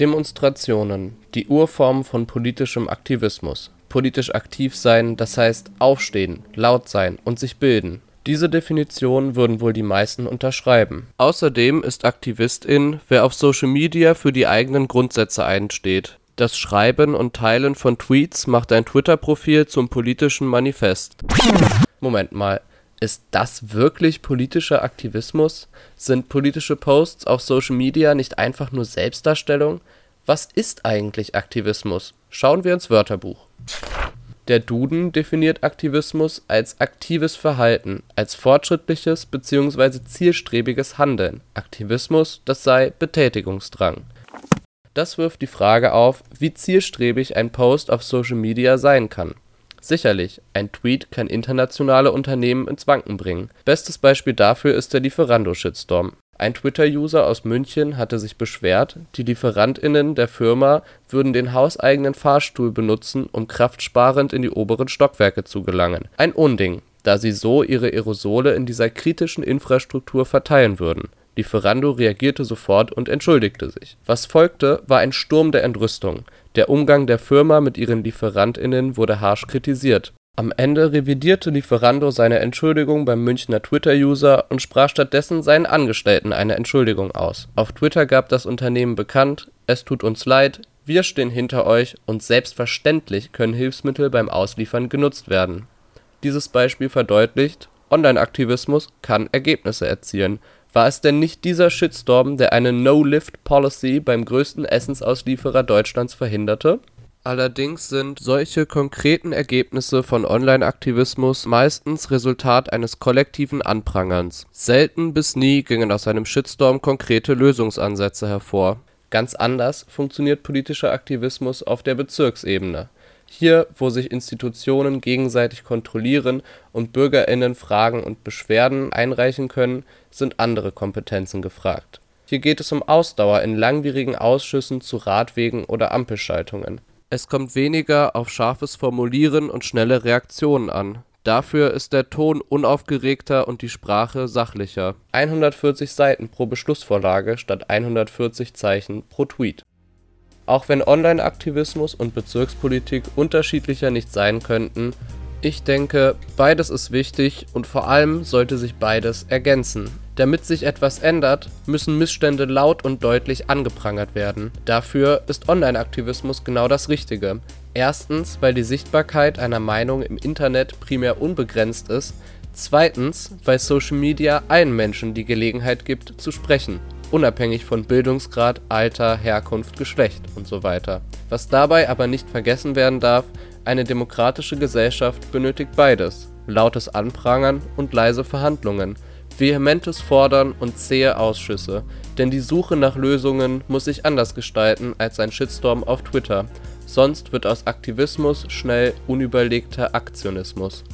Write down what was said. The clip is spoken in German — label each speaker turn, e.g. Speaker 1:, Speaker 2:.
Speaker 1: Demonstrationen, die Urform von politischem Aktivismus. Politisch aktiv sein, das heißt aufstehen, laut sein und sich bilden. Diese Definition würden wohl die meisten unterschreiben. Außerdem ist Aktivistin, wer auf Social Media für die eigenen Grundsätze einsteht. Das Schreiben und Teilen von Tweets macht ein Twitter-Profil zum politischen Manifest. Moment mal, ist das wirklich politischer Aktivismus? Sind politische Posts auf Social Media nicht einfach nur Selbstdarstellung? Was ist eigentlich Aktivismus? Schauen wir ins Wörterbuch. Der Duden definiert Aktivismus als aktives Verhalten, als fortschrittliches bzw. zielstrebiges Handeln. Aktivismus, das sei Betätigungsdrang. Das wirft die Frage auf, wie zielstrebig ein Post auf Social Media sein kann Sicherlich, ein Tweet kann internationale Unternehmen ins Wanken bringen. Bestes Beispiel dafür ist der Lieferando-Shitstorm. Ein Twitter-User aus München hatte sich beschwert, die LieferantInnen der Firma würden den hauseigenen Fahrstuhl benutzen, um kraftsparend in die oberen Stockwerke zu gelangen. Ein Unding, da sie so ihre Aerosole in dieser kritischen Infrastruktur verteilen würden. Lieferando reagierte sofort und entschuldigte sich. Was folgte, war ein Sturm der Entrüstung. Der Umgang der Firma mit ihren LieferantInnen wurde harsch kritisiert. Am Ende revidierte Lieferando seine Entschuldigung beim Münchner Twitter-User und sprach stattdessen seinen Angestellten eine Entschuldigung aus. Auf Twitter gab das Unternehmen bekannt: „ Es tut uns leid, wir stehen hinter euch und selbstverständlich können Hilfsmittel beim Ausliefern genutzt werden. “Dieses Beispiel verdeutlicht: Online-Aktivismus kann Ergebnisse erzielen war es denn nicht dieser Shitstorm, der eine No-Lift-Policy beim größten Essensauslieferer Deutschlands verhinderte? Allerdings sind solche konkreten Ergebnisse von Online-Aktivismus meistens Resultat eines kollektiven Anprangerns. Selten bis nie gingen aus einem Shitstorm konkrete Lösungsansätze hervor. Ganz anders funktioniert politischer Aktivismus auf der Bezirksebene hier, wo sich Institutionen gegenseitig kontrollieren und BürgerInnen Fragen und Beschwerden einreichen können, sind andere Kompetenzen gefragt. Hier geht es um Ausdauer in langwierigen Ausschüssen zu Radwegen oder Ampelschaltungen. Es kommt weniger auf scharfes Formulieren und schnelle Reaktionen an. Dafür ist der Ton unaufgeregter und die Sprache sachlicher. 140 Seiten pro Beschlussvorlage statt 140 Zeichen pro Tweet auch wenn Online-Aktivismus und Bezirkspolitik unterschiedlicher nicht sein könnten, ich denke, beides ist wichtig und vor allem sollte sich beides ergänzen. Damit sich etwas ändert, müssen Missstände laut und deutlich angeprangert werden. Dafür ist Online-Aktivismus genau das Richtige. Erstens, weil die Sichtbarkeit einer Meinung im Internet primär unbegrenzt ist. Zweitens, weil Social Media allen Menschen die Gelegenheit gibt, zu sprechen unabhängig von Bildungsgrad, Alter, Herkunft, Geschlecht usw. Was dabei aber nicht vergessen werden darf, eine demokratische Gesellschaft benötigt beides: lautes Anprangern und leise Verhandlungen, vehementes Fordern und zähe Ausschüsse, denn die Suche nach Lösungen muss sich anders gestalten als ein Shitstorm auf Twitter, sonst wird aus Aktivismus schnell unüberlegter Aktionismus